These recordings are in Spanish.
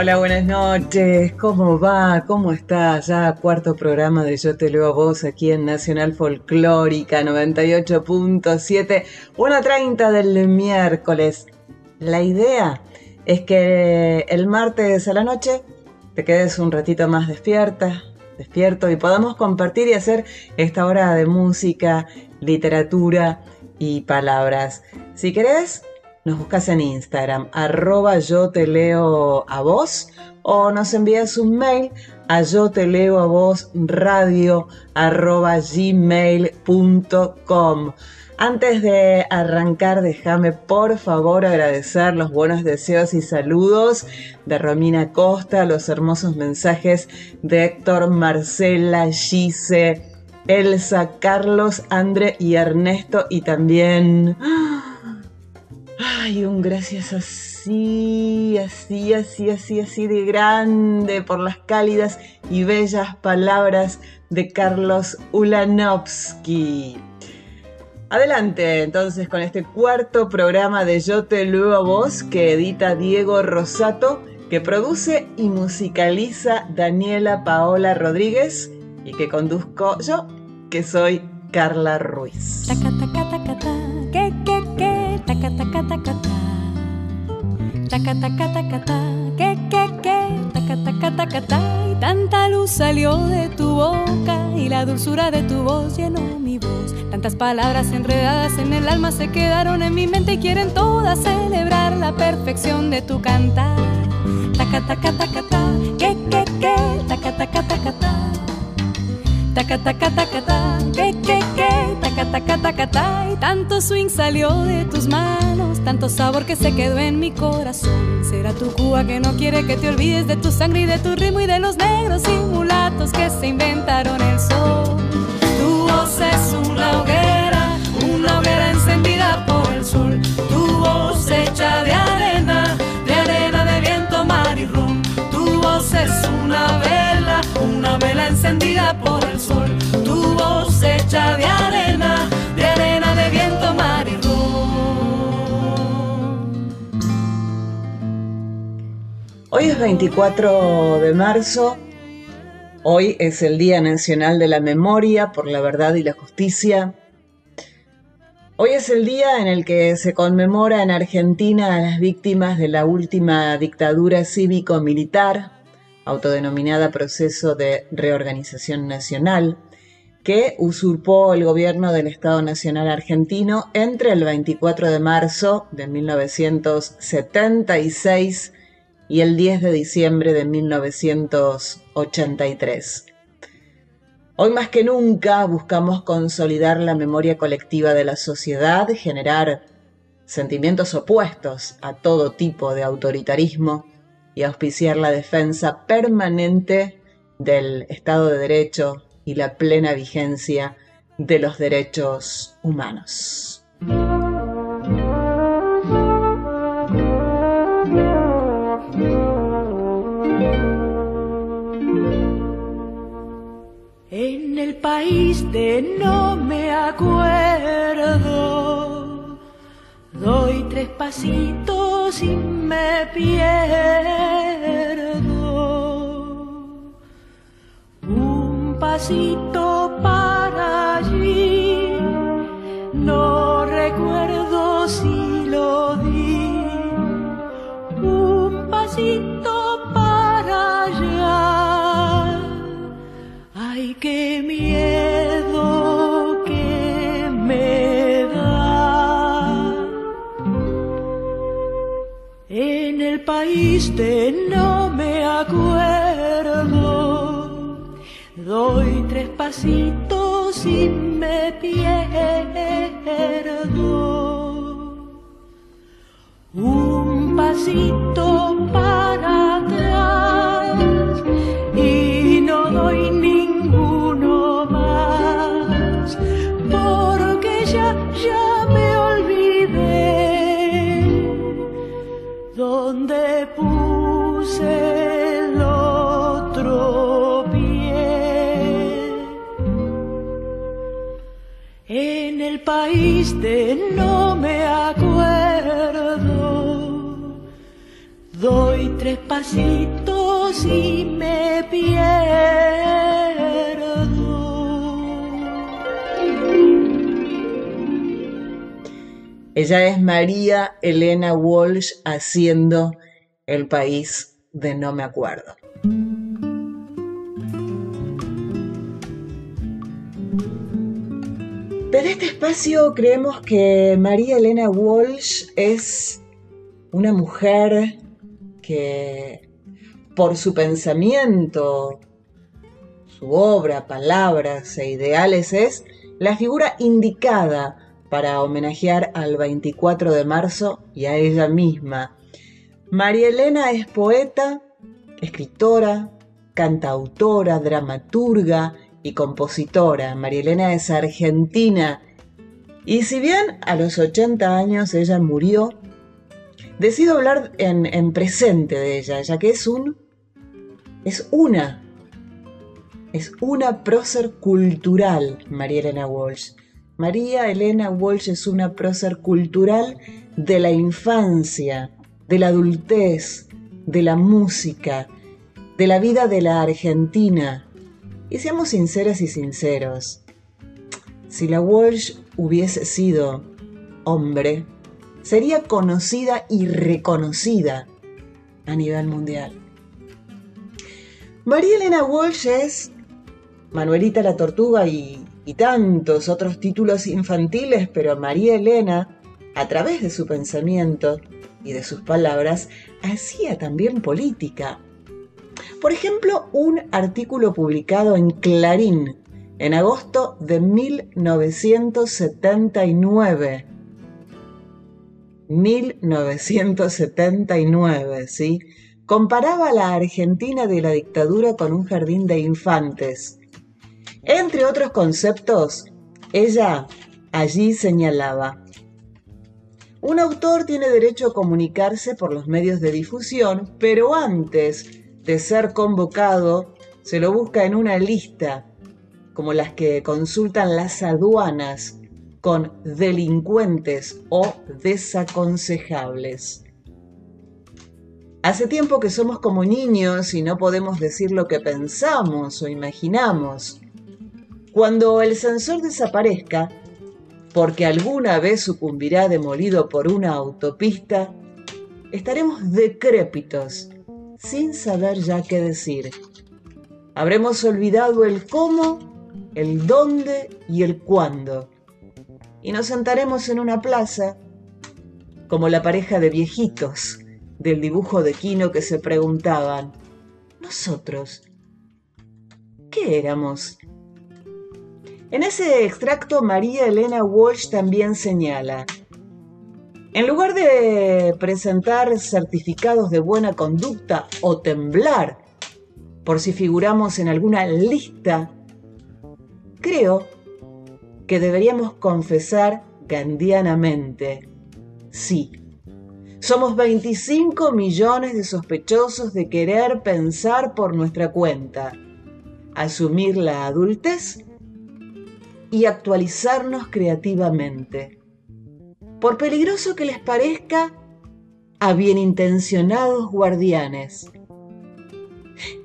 Hola, buenas noches. ¿Cómo va? ¿Cómo está? Ya cuarto programa de Yo te leo a vos aquí en Nacional Folclórica 98.7, 1.30 del miércoles. La idea es que el martes a la noche te quedes un ratito más despierta, despierto y podamos compartir y hacer esta hora de música, literatura y palabras. Si querés, nos buscas en Instagram, arroba yo te leo a vos, o nos envías un mail a yo te leo a vos radio arroba gmail.com. Antes de arrancar, déjame por favor agradecer los buenos deseos y saludos de Romina Costa, los hermosos mensajes de Héctor, Marcela, Gise, Elsa, Carlos, André y Ernesto y también... ¡ah! Ay, un gracias así, así, así, así, así de grande por las cálidas y bellas palabras de Carlos Ulanovsky. Adelante entonces con este cuarto programa de Yo te leo a vos que edita Diego Rosato, que produce y musicaliza Daniela Paola Rodríguez y que conduzco yo, que soy Carla Ruiz taca taca taca taca taca taca que que que. Taca taca taca ta y tanta luz salió de tu boca y la dulzura de tu voz llenó mi voz. Tantas palabras enredadas en el alma se quedaron en mi mente y quieren todas celebrar la perfección de tu cantar. Taca taca taca ta que que que. Taca taca taca ta taca taca taca ta que que que. Taca taca taca ta y tanto swing salió de tus manos tanto sabor que se quedó en mi corazón. Será tu Cuba que no quiere que te olvides de tu sangre y de tu ritmo y de los negros y mulatos que se inventaron el sol. Tu voz es una hoguera de arena, de arena de viento, mar y Hoy es 24 de marzo, hoy es el Día Nacional de la Memoria por la Verdad y la Justicia. Hoy es el día en el que se conmemora en Argentina a las víctimas de la última dictadura cívico-militar, autodenominada Proceso de Reorganización Nacional, que usurpó el gobierno del Estado Nacional Argentino entre el 24 de marzo de 1976 y el 10 de diciembre de 1983. Hoy más que nunca buscamos consolidar la memoria colectiva de la sociedad, generar sentimientos opuestos a todo tipo de autoritarismo y auspiciar la defensa permanente del Estado de Derecho y la plena vigencia de los derechos humanos. En el país de no me acuerdo, doy tres pasitos y me pierdo. Un pasito para allí, no recuerdo si lo di. Un pasito para allá, ay, qué miedo que me da. En el país de doy tres pasitos y me pierdo. Un pasito para y me pierdo. Ella es María Elena Walsh haciendo El país de no me acuerdo. Desde este espacio creemos que María Elena Walsh es una mujer que por su pensamiento, su obra, palabras e ideales es la figura indicada para homenajear al 24 de marzo y a ella misma. María Elena es poeta, escritora, cantautora, dramaturga y compositora. María Elena es argentina y si bien a los 80 años ella murió, decido hablar en, en presente de ella, ya que es un... es una es una prócer cultural, María Elena Walsh. María Elena Walsh es una prócer cultural de la infancia, de la adultez, de la música, de la vida de la Argentina. Y seamos sinceras y sinceros, si la Walsh hubiese sido hombre, sería conocida y reconocida a nivel mundial. María Elena Walsh es Manuelita la Tortuga y y tantos otros títulos infantiles, pero María Elena, a través de su pensamiento y de sus palabras, hacía también política. Por ejemplo, un artículo publicado en Clarín en agosto de 1979. 1979, ¿sí? Comparaba la Argentina de la dictadura con un jardín de infantes entre otros conceptos, ella allí señalaba, un autor tiene derecho a comunicarse por los medios de difusión, pero antes de ser convocado, se lo busca en una lista, como las que consultan las aduanas, con delincuentes o desaconsejables. Hace tiempo que somos como niños y no podemos decir lo que pensamos o imaginamos. Cuando el sensor desaparezca, porque alguna vez sucumbirá demolido por una autopista, estaremos decrépitos, sin saber ya qué decir. Habremos olvidado el cómo, el dónde y el cuándo. Y nos sentaremos en una plaza, como la pareja de viejitos del dibujo de Quino que se preguntaban, nosotros, ¿qué éramos? En ese extracto, María Elena Walsh también señala, en lugar de presentar certificados de buena conducta o temblar por si figuramos en alguna lista, creo que deberíamos confesar gandianamente, sí, somos 25 millones de sospechosos de querer pensar por nuestra cuenta, asumir la adultez y actualizarnos creativamente. Por peligroso que les parezca, a bien intencionados guardianes.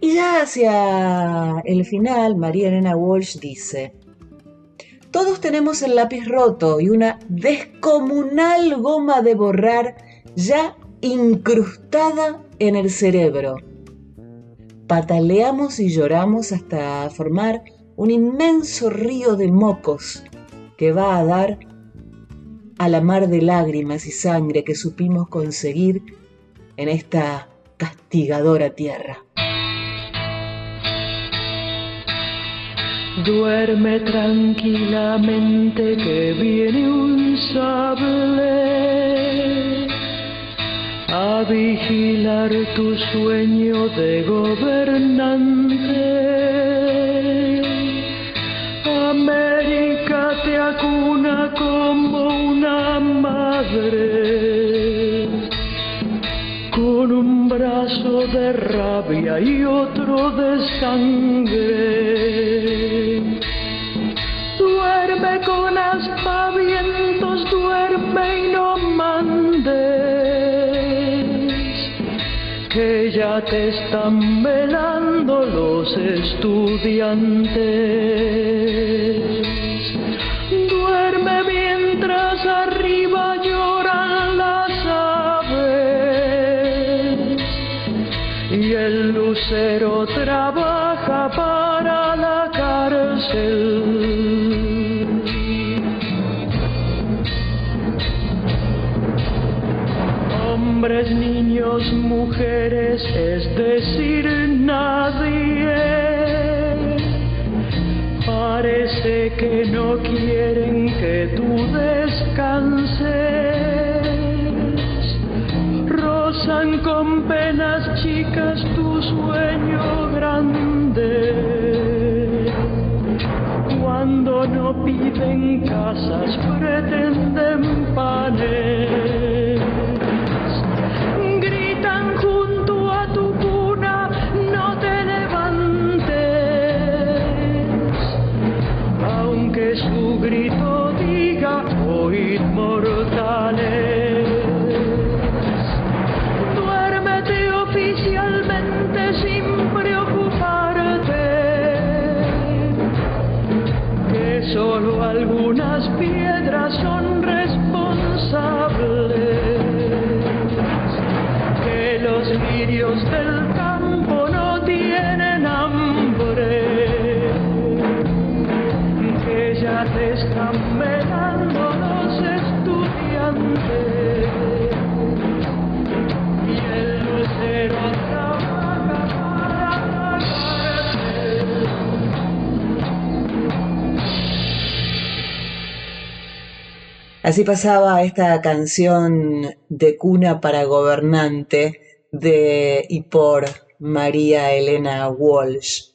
Y ya hacia el final, María Elena Walsh dice, todos tenemos el lápiz roto y una descomunal goma de borrar ya incrustada en el cerebro. Pataleamos y lloramos hasta formar un inmenso río de mocos que va a dar a la mar de lágrimas y sangre que supimos conseguir en esta castigadora tierra. Duerme tranquilamente que viene un sable. A vigilar tu sueño de gobernante. América te acuna como una madre brazo de rabia y otro de sangre. Duerme con aspavientos, duerme y no mandes, que ya te están velando los estudiantes. Hombres, niños, mujeres, es decir, nadie Parece que no quieren que tú descanses. Rozan con penas chicas tu sueño grande. No piden casas, pretenden panes. Así pasaba esta canción de cuna para gobernante de y por María Elena Walsh.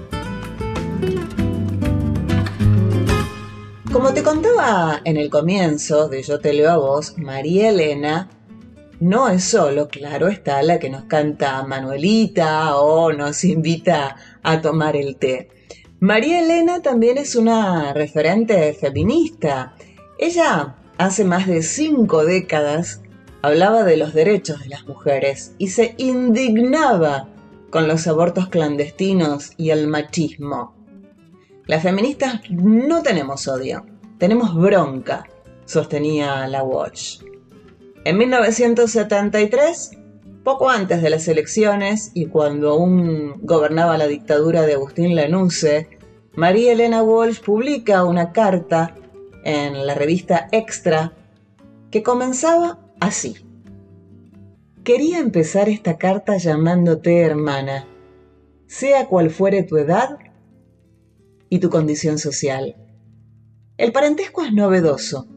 Como te contaba en el comienzo de Yo te leo a vos, María Elena no es solo, claro está, la que nos canta Manuelita o nos invita a tomar el té. María Elena también es una referente feminista. Ella, hace más de cinco décadas, hablaba de los derechos de las mujeres y se indignaba con los abortos clandestinos y el machismo. Las feministas no tenemos odio, tenemos bronca, sostenía la Walsh. En 1973, poco antes de las elecciones y cuando aún gobernaba la dictadura de Agustín Lanusse, María Elena Walsh publica una carta en la revista Extra que comenzaba así. Quería empezar esta carta llamándote hermana, sea cual fuere tu edad y tu condición social. El parentesco es novedoso,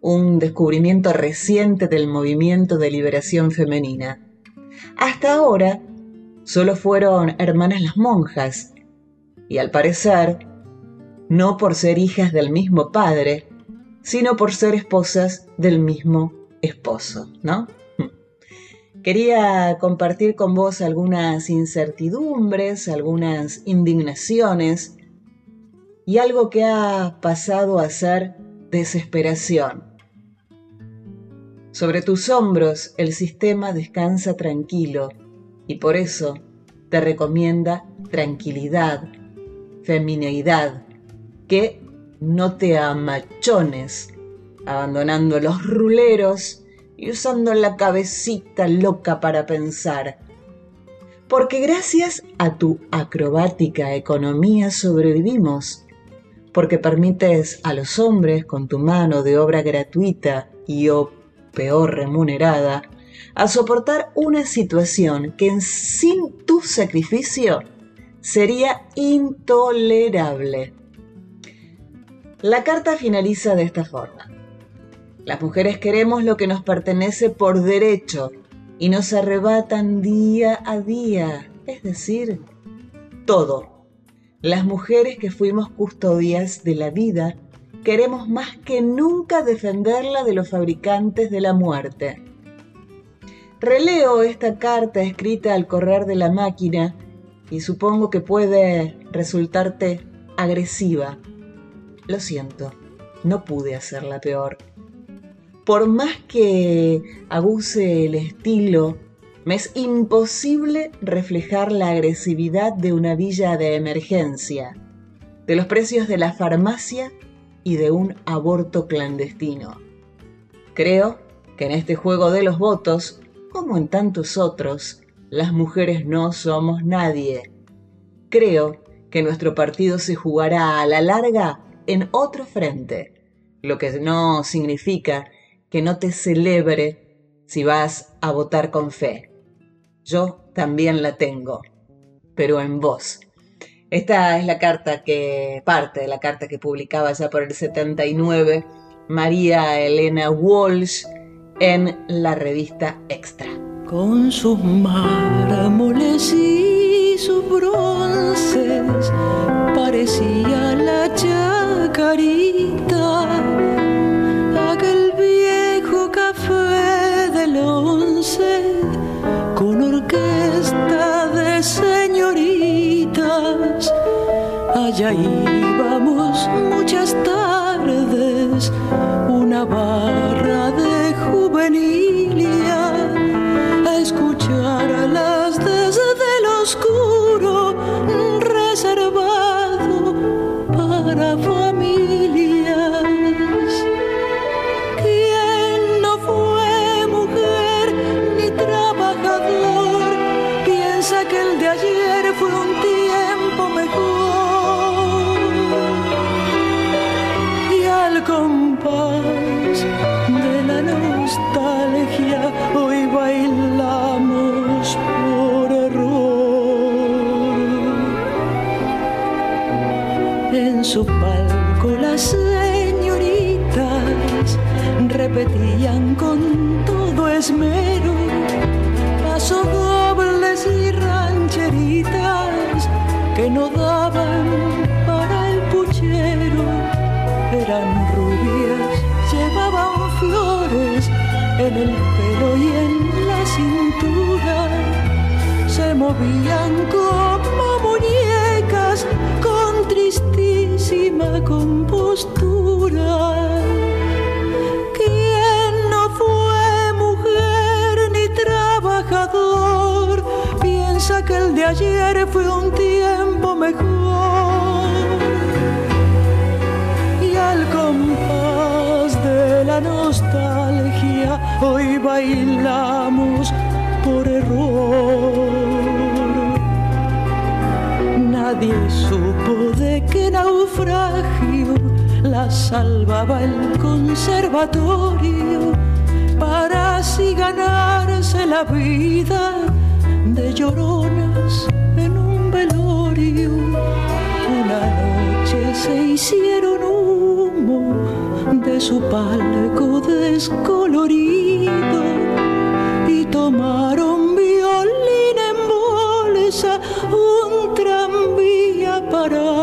un descubrimiento reciente del movimiento de liberación femenina. Hasta ahora solo fueron hermanas las monjas, y al parecer, no por ser hijas del mismo padre, sino por ser esposas del mismo esposo, ¿no? Quería compartir con vos algunas incertidumbres, algunas indignaciones y algo que ha pasado a ser desesperación. Sobre tus hombros el sistema descansa tranquilo y por eso te recomienda tranquilidad, femineidad, que no te amachones, abandonando los ruleros y usando la cabecita loca para pensar. Porque gracias a tu acrobática economía sobrevivimos, porque permites a los hombres con tu mano de obra gratuita y o peor remunerada a soportar una situación que sin tu sacrificio sería intolerable. La carta finaliza de esta forma. Las mujeres queremos lo que nos pertenece por derecho y nos arrebatan día a día, es decir, todo. Las mujeres que fuimos custodias de la vida queremos más que nunca defenderla de los fabricantes de la muerte. Releo esta carta escrita al correr de la máquina y supongo que puede resultarte agresiva. Lo siento, no pude hacerla peor. Por más que abuse el estilo, me es imposible reflejar la agresividad de una villa de emergencia, de los precios de la farmacia y de un aborto clandestino. Creo que en este juego de los votos, como en tantos otros, las mujeres no somos nadie. Creo que nuestro partido se jugará a la larga en otro frente, lo que no significa que no te celebre si vas a votar con fe. Yo también la tengo, pero en vos. Esta es la carta que, parte de la carta que publicaba ya por el 79 María Elena Walsh en la revista Extra con sus mármoles y sus bronces, parecía la chacarita, aquel viejo café del once, señoritas. Allá íbamos muchas tardes, una barra de juvenilia escuchar las desde el oscuro reservado se hicieron humo de su palco descolorido y tomaron violín en bolsa un tranvía para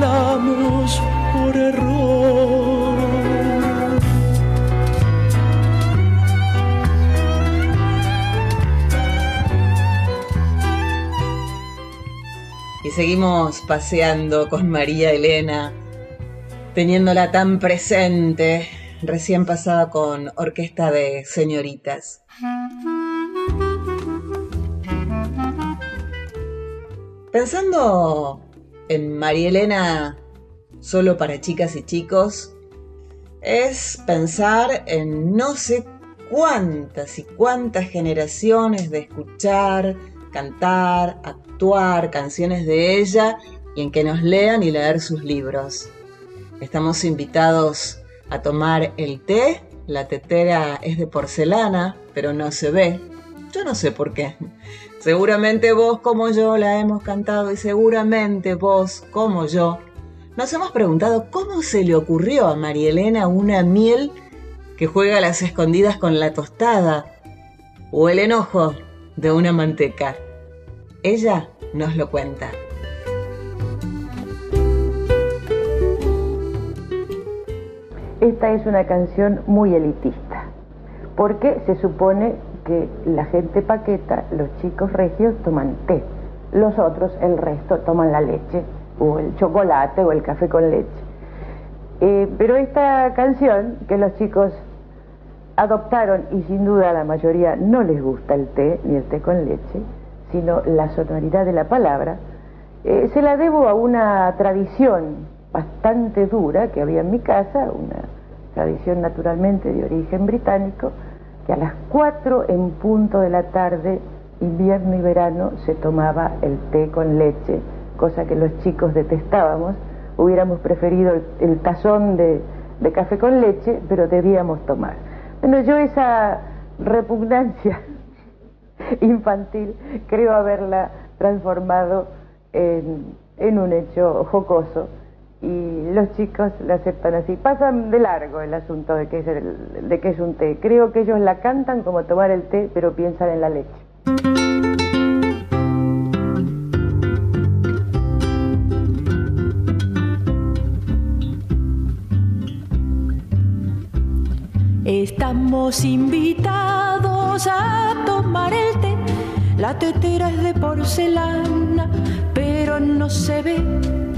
por error. Y seguimos paseando con María Elena, teniéndola tan presente, recién pasada con orquesta de señoritas. Pensando en María Elena solo para chicas y chicos, es pensar en no sé cuántas y cuántas generaciones de escuchar, cantar, actuar canciones de ella y en que nos lean y leer sus libros. Estamos invitados a tomar el té. La tetera es de porcelana, pero no se ve. Yo no sé por qué. Seguramente vos como yo la hemos cantado y seguramente vos como yo nos hemos preguntado cómo se le ocurrió a María Elena una miel que juega a las escondidas con la tostada o el enojo de una manteca. Ella nos lo cuenta. Esta es una canción muy elitista, porque se supone que la gente paqueta, los chicos regios toman té, los otros, el resto, toman la leche o el chocolate o el café con leche. Eh, pero esta canción que los chicos adoptaron y sin duda la mayoría no les gusta el té ni el té con leche, sino la sonoridad de la palabra, eh, se la debo a una tradición bastante dura que había en mi casa, una tradición naturalmente de origen británico, que a las 4 en punto de la tarde, invierno y verano, se tomaba el té con leche cosa que los chicos detestábamos, hubiéramos preferido el, tazón de, café con leche, pero debíamos tomar. Bueno, yo esa repugnancia infantil creo haberla transformado en, un hecho jocoso y los chicos la aceptan así. Pasan de largo el asunto de que, es de que es un té. Creo que ellos la cantan como tomar el té, pero piensan en la leche. Estamos invitados a tomar el té. La tetera es de porcelana, pero no se ve.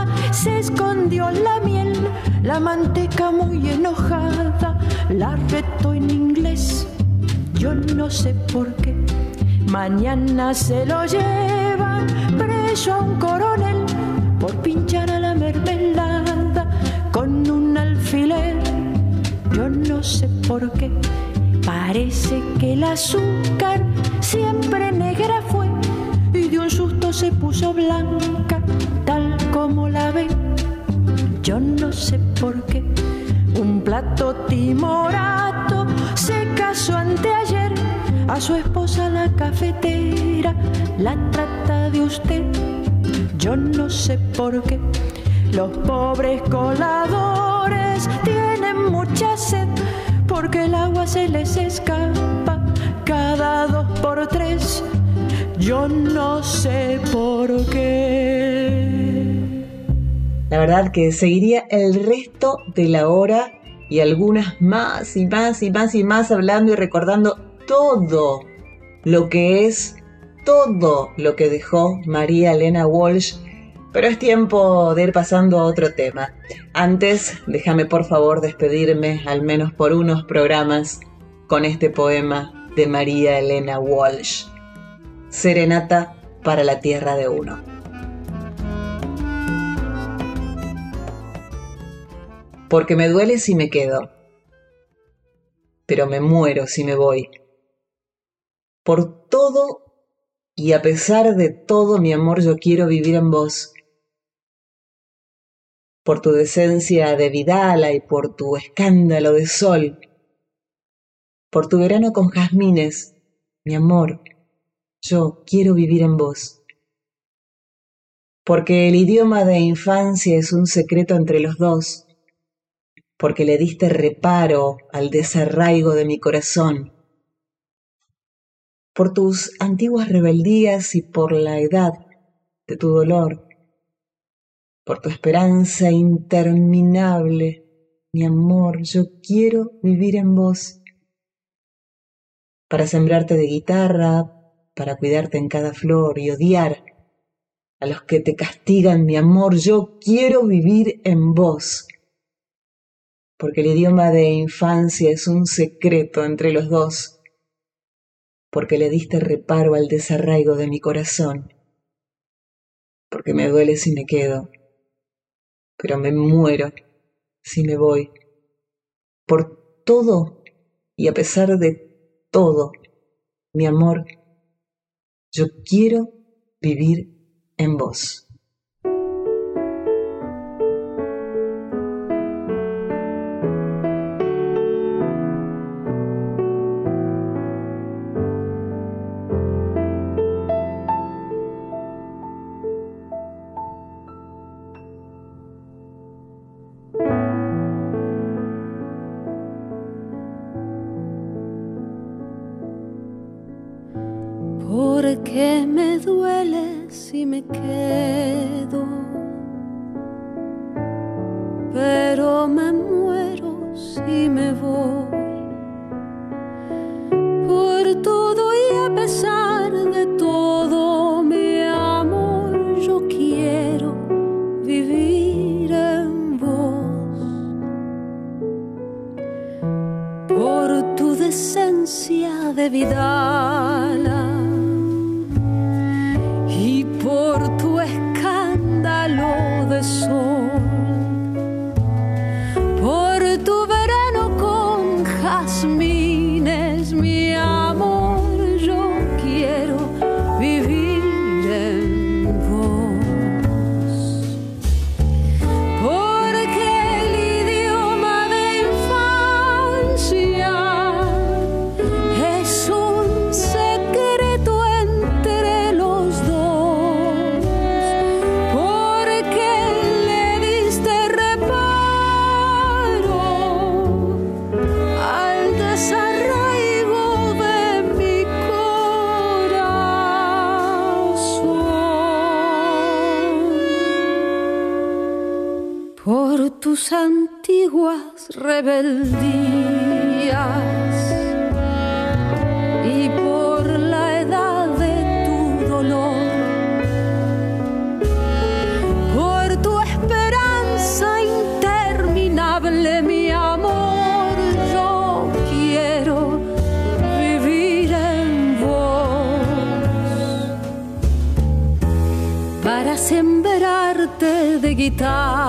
se escondió la miel, la manteca muy enojada la retó en inglés. Yo no sé por qué. Mañana se lo llevan preso a un coronel por pinchar a la mermelada con un alfiler yo no sé por qué. Parece que el azúcar siempre negra fue y de un susto se puso blanca, como la ve. Yo no sé por qué. Un plato timorato se casó anteayer a su esposa la cafetera, la trata de usted. Yo no sé por qué. Los pobres coladores tienen mucha sed porque el agua se les escapa cada dos por tres. Yo no sé por qué. La verdad que seguiría el resto de la hora y algunas más y más y más y más hablando y recordando todo lo que es, todo lo que dejó María Elena Walsh pero es tiempo de ir pasando a otro tema. Antes, déjame por favor despedirme, al menos por unos programas, con este poema de María Elena Walsh. Serenata para la tierra de uno. Porque me duele si me quedo, pero me muero si me voy. Por todo y a pesar de todo, mi amor, yo quiero vivir en vos. Por tu decencia de Vidala y por tu escándalo de sol, por tu verano con jazmines, mi amor, yo quiero vivir en vos. Porque el idioma de infancia es un secreto entre los dos, porque le diste reparo al desarraigo de mi corazón, por tus antiguas rebeldías y por la edad de tu dolor por tu esperanza interminable mi amor, yo quiero vivir en vos. Para sembrarte de guitarra, para cuidarte en cada flor y odiar a los que te castigan, mi amor, yo quiero vivir en vos. Porque el idioma de infancia es un secreto entre los dos. Porque le diste reparo al desarraigo de mi corazón. Porque me duele si me quedo, pero me muero si me voy. Por todo y a pesar de todo, mi amor, yo quiero vivir en voz. Me quedo, secreto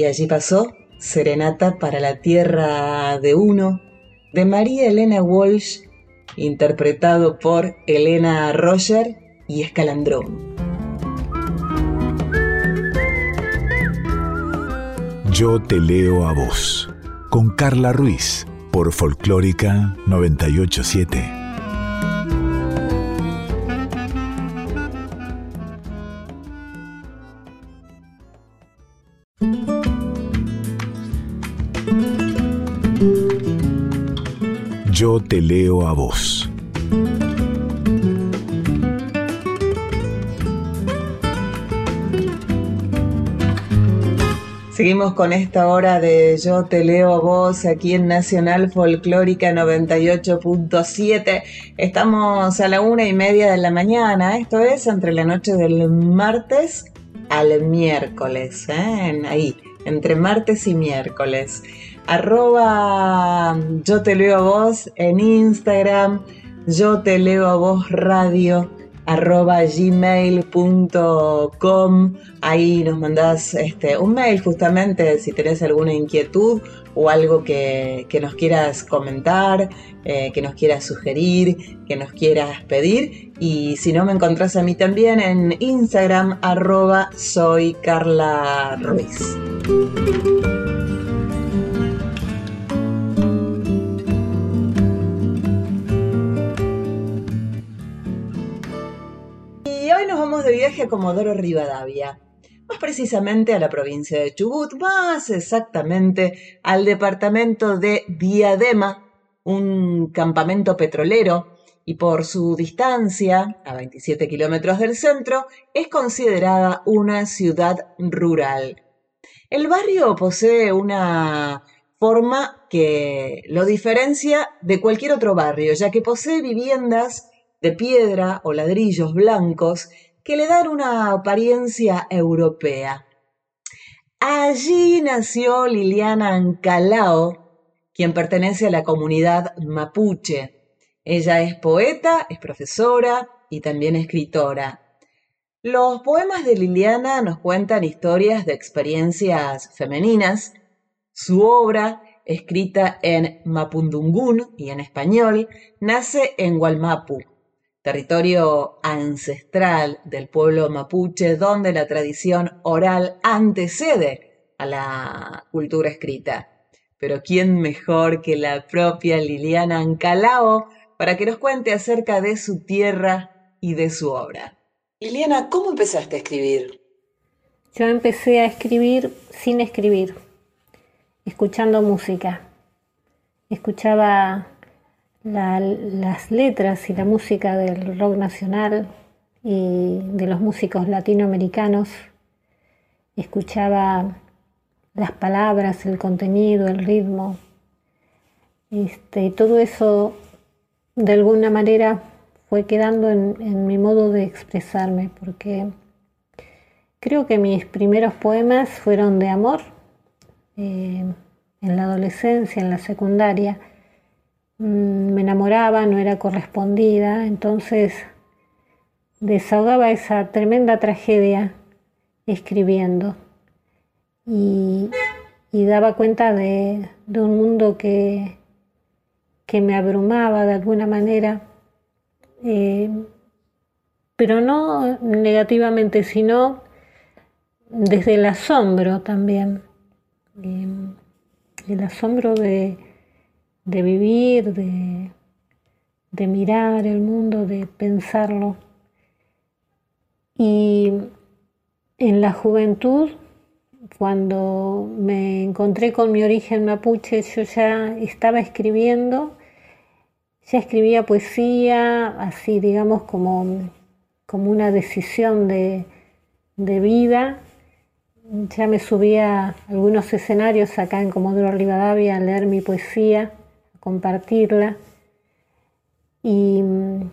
Y allí pasó Serenata para la Tierra de Uno de María Elena Walsh, interpretado por Elena Roger y Escalandrón. Yo te leo a vos, con Carla Ruiz, por Folclórica 987. Yo te leo a vos. Seguimos con esta hora de Yo te leo a vos aquí en Nacional Folclórica 98.7. Estamos a la una y media de la mañana, esto es entre la noche del martes al miércoles, ¿eh? Ahí, entre martes y miércoles. Arroba Yo te leo a vos en Instagram, Yo te leo a vos radio arroba gmail.com ahí nos mandás este, un mail justamente si tenés alguna inquietud o algo que, que nos quieras comentar, eh, que nos quieras sugerir, que nos quieras pedir y si no me encontrás a mí también en Instagram arroba soy Carla Ruiz. De viaje a Comodoro Rivadavia, más precisamente a la provincia de Chubut, más exactamente al departamento de Diadema, un campamento petrolero, y por su distancia, a 27 kilómetros del centro, es considerada una ciudad rural. El barrio posee una forma que lo diferencia de cualquier otro barrio, ya que posee viviendas de piedra o ladrillos blancos que le dan una apariencia europea. Allí nació Liliana Ancalao, quien pertenece a la comunidad mapuche. Ella es poeta, es profesora y también escritora. Los poemas de Liliana nos cuentan historias de experiencias femeninas. Su obra, escrita en mapundungún y en español, nace en Gualmapu, territorio ancestral del pueblo mapuche donde la tradición oral antecede a la cultura escrita. Pero ¿quién mejor que la propia Liliana Ancalao para que nos cuente acerca de su tierra y de su obra? Liliana, ¿cómo empezaste a escribir? Yo empecé a escribir sin escribir, escuchando música. Escuchaba la- las letras y la música del rock nacional y de los músicos latinoamericanos. Escuchaba las palabras, el contenido, el ritmo. Este, y todo eso de alguna manera fue quedando en, mi modo de expresarme, porque creo que mis primeros poemas fueron de amor eh, en la adolescencia, en la secundaria. Mm, me enamoraba, no era correspondida, entonces desahogaba esa tremenda tragedia escribiendo. Y, daba cuenta de, de un mundo que, que me abrumaba de alguna manera, eh, pero no negativamente, sino desde el asombro también, eh, el asombro de, de vivir, de, de mirar el mundo, de pensarlo. Y en la juventud, cuando me encontré con mi origen mapuche, yo ya estaba escribiendo, ya escribía poesía, así digamos como, como una decisión de, de vida. Ya me subía a algunos escenarios acá en Comodoro Rivadavia a leer mi poesía, compartirla. Y mm,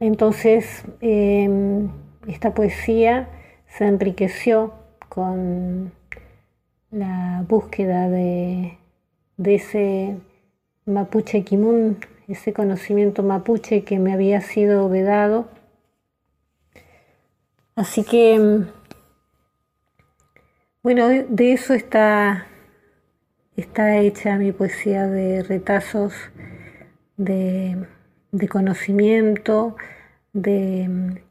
entonces em, esta poesía se enriqueció con la búsqueda de, ese mapuche kimun, ese conocimiento mapuche que me había sido vedado. Así que, em, bueno, de eso está, está hecha mi poesía de retazos de conocimiento, de,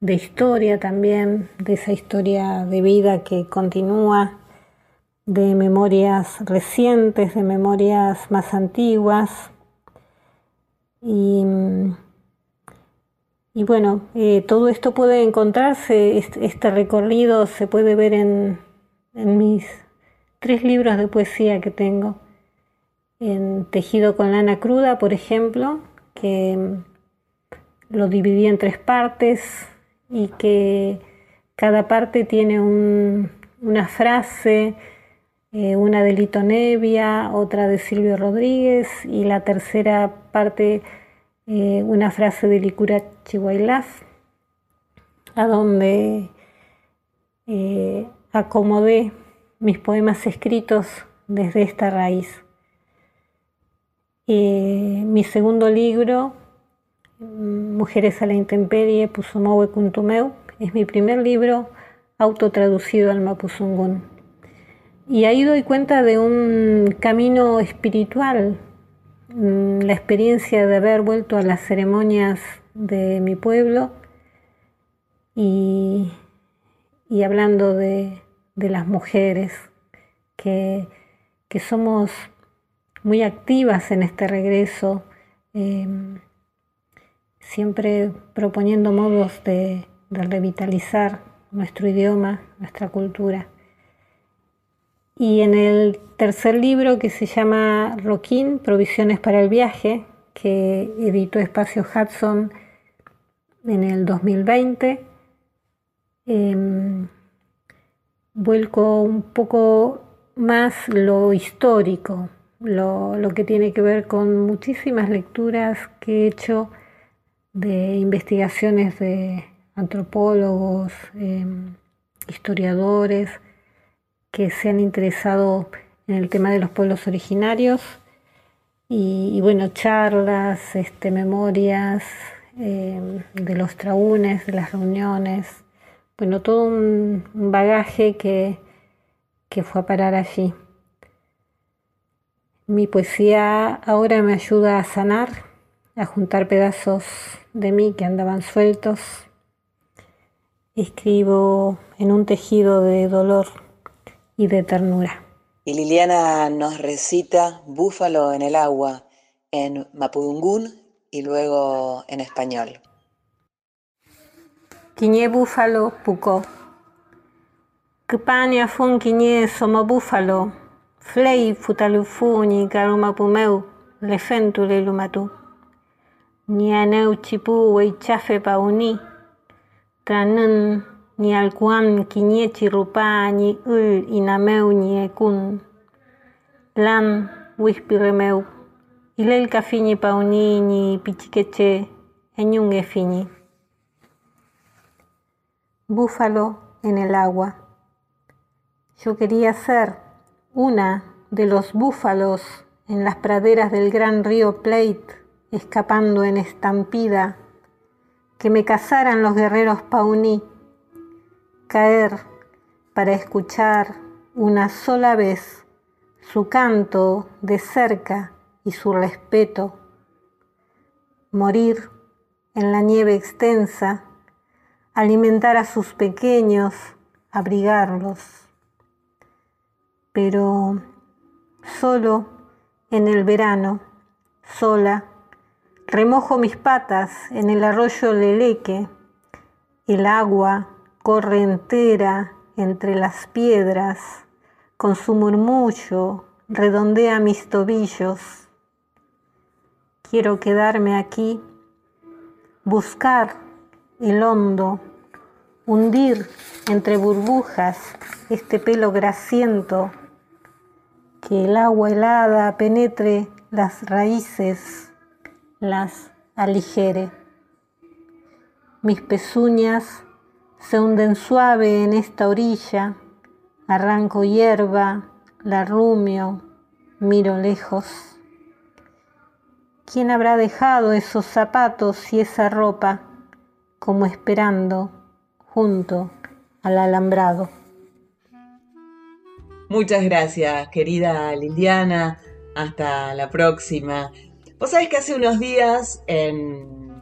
historia también, de esa historia de vida que continúa, de memorias recientes, de memorias más antiguas. Y, bueno, eh, todo esto puede encontrarse, este, recorrido se puede ver en mis tres libros de poesía que tengo. En Tejido con lana cruda, por ejemplo, que lo dividí en tres partes y que cada parte tiene una frase, eh, una de Lito Nevia, otra de Silvio Rodríguez y la tercera parte eh, una frase de Licura Chihuailaf, a donde eh, acomodé mis poemas escritos desde esta raíz. Eh, mi segundo libro, Mujeres a la Intemperie, Pusumawe Kuntumeu, es mi primer libro autotraducido al Mapuzungún. Y ahí doy cuenta de un camino espiritual, mm, la experiencia de haber vuelto a las ceremonias de mi pueblo y, hablando de, las mujeres, que, que somos muy activas en este regreso, em, siempre proponiendo modos de, revitalizar nuestro idioma, nuestra cultura. Y en el tercer libro que se llama Roquín, Provisiones para el Viaje, que editó Espacio Hudson en el 2020, em, vuelco un poco más lo histórico, lo, que tiene que ver con muchísimas lecturas que he hecho de investigaciones de antropólogos, em, historiadores que se han interesado en el tema de los pueblos originarios. Y, bueno, charlas, este, memorias em, de los traúnes, de las reuniones, bueno, todo un, bagaje que, que fue a parar allí. Mi poesía ahora me ayuda a sanar, a juntar pedazos de mí que andaban sueltos. Escribo en un tejido de dolor y de ternura. Y Liliana nos recita Búfalo en el agua en mapudungún y luego en español. Ghigné bufalo buco. Kpania fun ghigné soma bufalo. Flei futalufuni garuma pumeu, le fentule lumatu. Nianeu chipu wei chafe pauni. Tranun ni alquam ghigné chirupa ni ul inameu ni ekun. Lan wispiremeu. Ilel cafini pauni ni pichiqueche, enyun fini. Búfalo en el agua. Yo quería ser una de los búfalos en las praderas del gran río Plate, escapando en estampida, que me cazaran los guerreros pauní, caer para escuchar una sola vez su canto de cerca y su respeto, morir en la nieve extensa, alimentar a sus pequeños, abrigarlos pero solo en el verano, sola, remojo mis patas en el arroyo Leleque, el agua corre entera entre las piedras, con su murmullo redondea mis tobillos. quiero quedarme aquí, buscar hondo, hundir entre burbujas este pelo grasiento, que el agua helada penetre las raíces, las aligere. Mis pezuñas se hunden suave en esta orilla, arranco hierba, la rumio, miro lejos. ¿Quién habrá dejado esos zapatos y esa ropa como esperando junto al alambrado? Muchas gracias, querida Liliana. Hasta la próxima. Vos sabés que hace unos días, en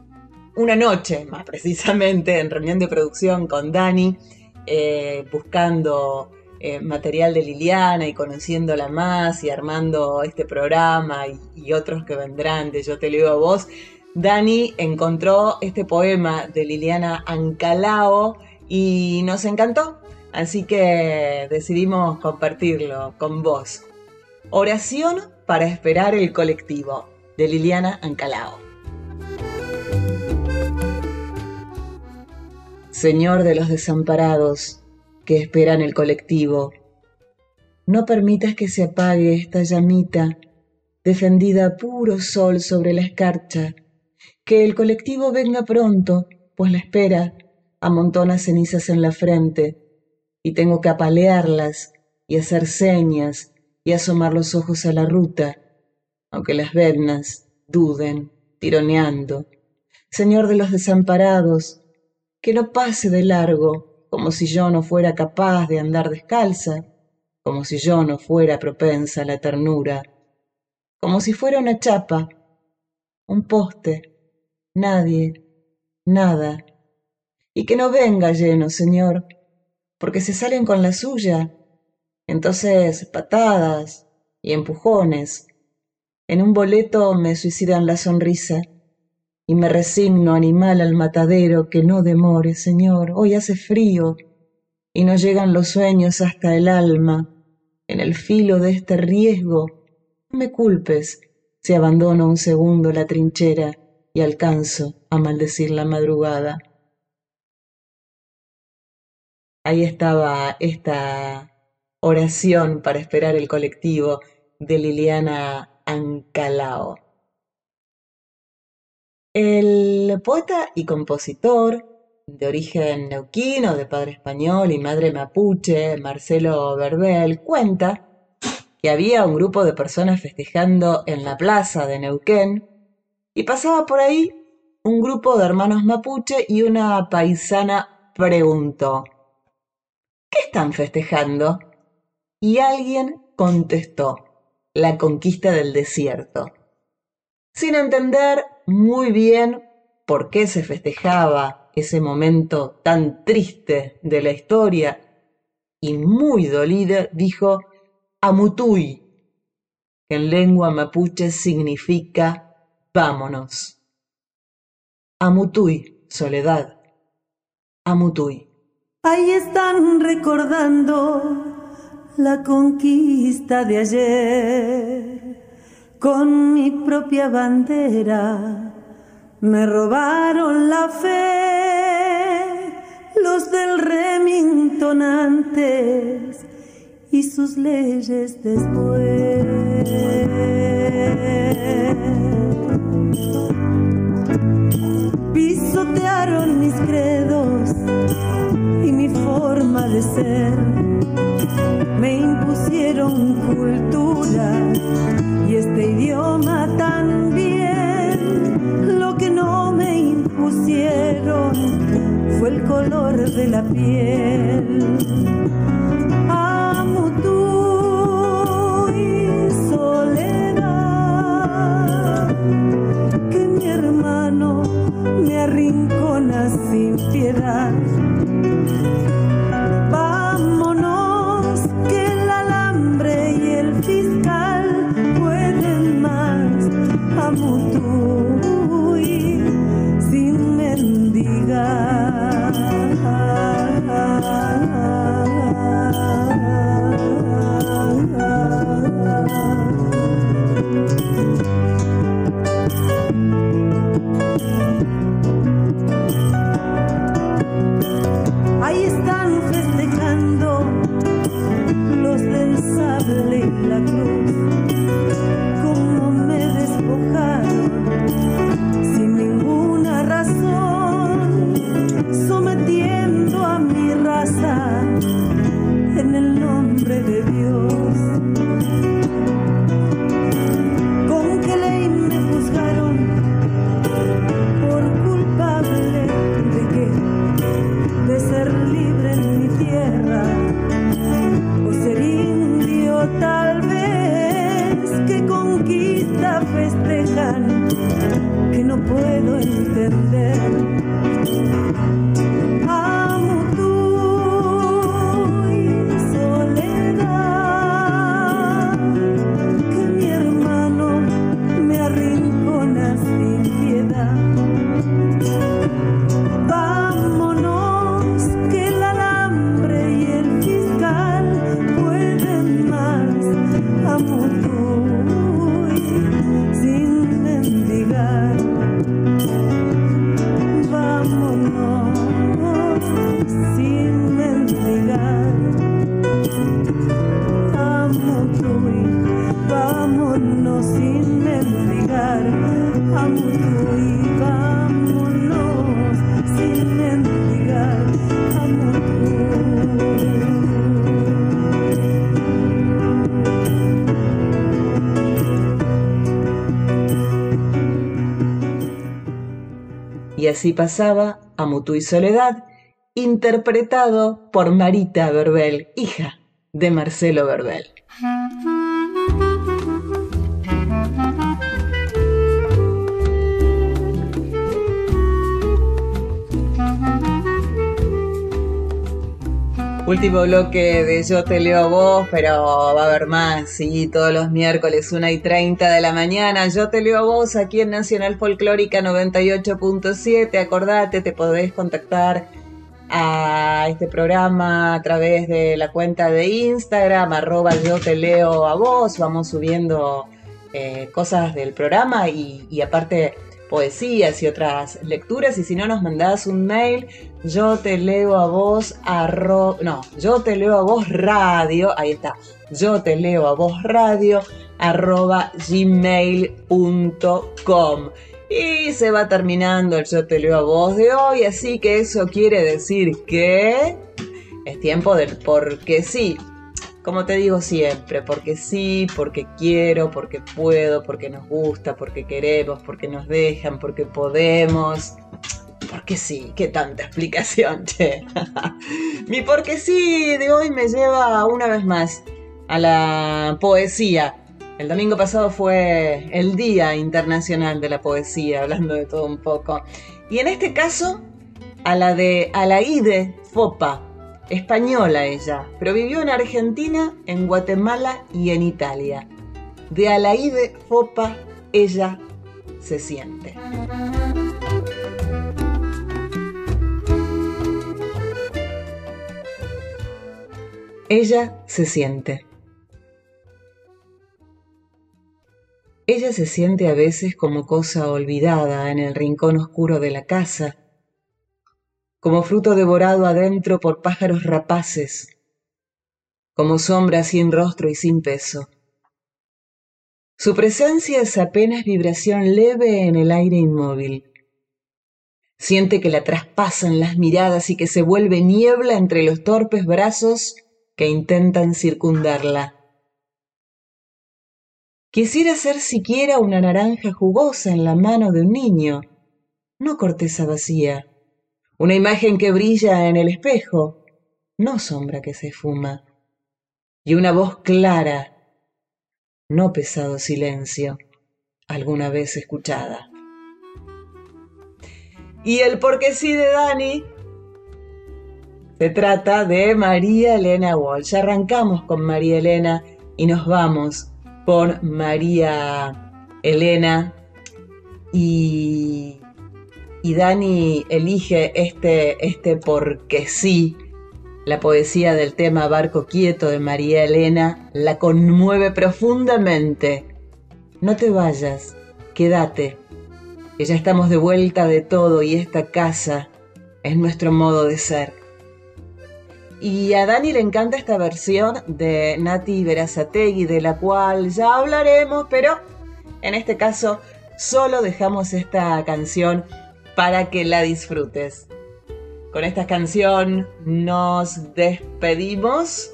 una noche más precisamente, en reunión de producción con Dani, eh, buscando eh, material de Liliana y conociéndola más y armando este programa y, otros que vendrán de Yo te leo a vos, Dani encontró este poema de Liliana Ancalao y nos encantó, así que decidimos compartirlo con vos. Oración para esperar el colectivo de Liliana Ancalao. Señor de los desamparados, que esperan el colectivo. No permitas que se apague esta llamita, defendida a puro sol sobre la escarcha. Que el colectivo venga pronto, pues la espera amontona cenizas en la frente, y tengo que apalearlas y hacer señas y asomar los ojos a la ruta, aunque las vernas duden, tironeando. Señor de los desamparados, que no pase de largo, como si yo no fuera capaz de andar descalza, como si yo no fuera propensa a la ternura, como si fuera una chapa, un poste, nadie, nada, y que no venga lleno, Señor, porque se salen con la suya, entonces patadas y empujones, en un boleto me suicidan la sonrisa, y me resigno animal al matadero que no demore, Señor, hoy hace frío y no llegan los sueños hasta el alma. En el filo de este riesgo, no me culpes si abandono un segundo la trinchera y alcanzo a maldecir la madrugada. Ahí estaba esta oración para esperar el colectivo de Liliana Ancalao. El poeta y compositor de origen neuquino, de padre español y madre mapuche, Marcelo Verbel, cuenta que había un grupo de personas festejando en la plaza de Neuquén y pasaba por ahí un grupo de hermanos mapuche y una paisana preguntó, ¿qué están festejando? Y alguien contestó, la conquista del desierto. Sin entender muy bien por qué se festejaba ese momento tan triste de la historia y muy dolida, dijo Amutui, que en lengua mapuche significa vámonos. Amutui, soledad. Amutui. Ahí están recordando la conquista de ayer con mi propia bandera. Me robaron la fe los del Remington antes y sus leyes después. Pisotearon mis credos y mi forma de ser. Me impusieron cultura y este idioma también. Lo que no me impusieron fue el color de la piel. Me sin piedad. Así pasaba a Mutu y Soledad, interpretado por Marita Verbel, hija de Marcelo Verbel. Último bloque de Yo te leo a vos, pero va a haber más, sí, todos los miércoles, 1 y 30 de la mañana. Yo te leo a vos aquí en Nacional Folclórica 98.7. Acordate, te podés contactar a este programa a través de la cuenta de Instagram, arroba yo te leo a vos. Vamos subiendo eh, cosas del programa y, y aparte poesías y otras lecturas y si no nos mandás un mail, yo te leo a vos arro... no, yo te leo a vos radio, ahí está, yo te leo a vos radio arroba gmail.com y se va terminando el yo te leo a vos de hoy, así que eso quiere decir que es tiempo del porque sí. Como te digo siempre, porque sí, porque quiero, porque puedo, porque nos gusta, porque queremos, porque nos dejan, porque podemos. Porque sí, qué tanta explicación, che. Mi porque sí de hoy me lleva una vez más a la poesía. El domingo pasado fue el Día Internacional de la Poesía, hablando de todo un poco. Y en este caso, a la de Alaide Fopa, española ella, pero vivió en Argentina, en Guatemala y en Italia. De Alaide Fopa, ella se siente. Ella se siente. Ella se siente a veces como cosa olvidada en el rincón oscuro de la casa, como fruto devorado adentro por pájaros rapaces, como sombra sin rostro y sin peso. Su presencia es apenas vibración leve en el aire inmóvil. Siente que la traspasan las miradas y que se vuelve niebla entre los torpes brazos que intentan circundarla. Quisiera ser siquiera una naranja jugosa en la mano de un niño, no corteza vacía una imagen que brilla en el espejo, no sombra que se fuma, y una voz clara, no pesado silencio, alguna vez escuchada. Y el porque sí de Dani se trata de María Elena Walsh. Arrancamos con María Elena y nos vamos con María Elena y y Dani elige este, este porque sí. La poesía del tema Barco Quieto de María Elena la conmueve profundamente. No te vayas, quédate, que ya estamos de vuelta de todo y esta casa es nuestro modo de ser. Y a Dani le encanta esta versión de Nati Verazategui, de la cual ya hablaremos, pero en este caso solo dejamos esta canción para que la disfrutes. Con esta canción nos despedimos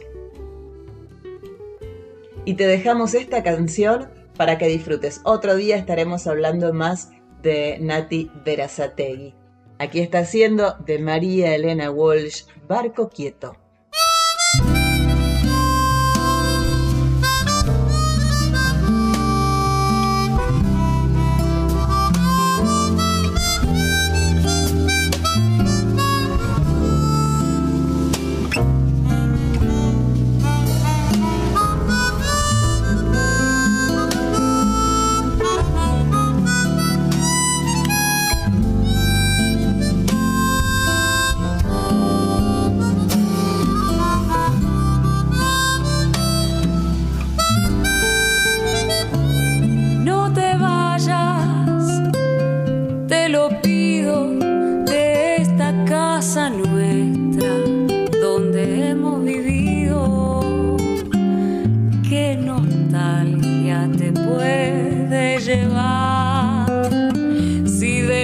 y te dejamos esta canción para que disfrutes. Otro día estaremos hablando más de Nati Verazategui. Aquí está haciendo de María Elena Walsh, Barco Quieto.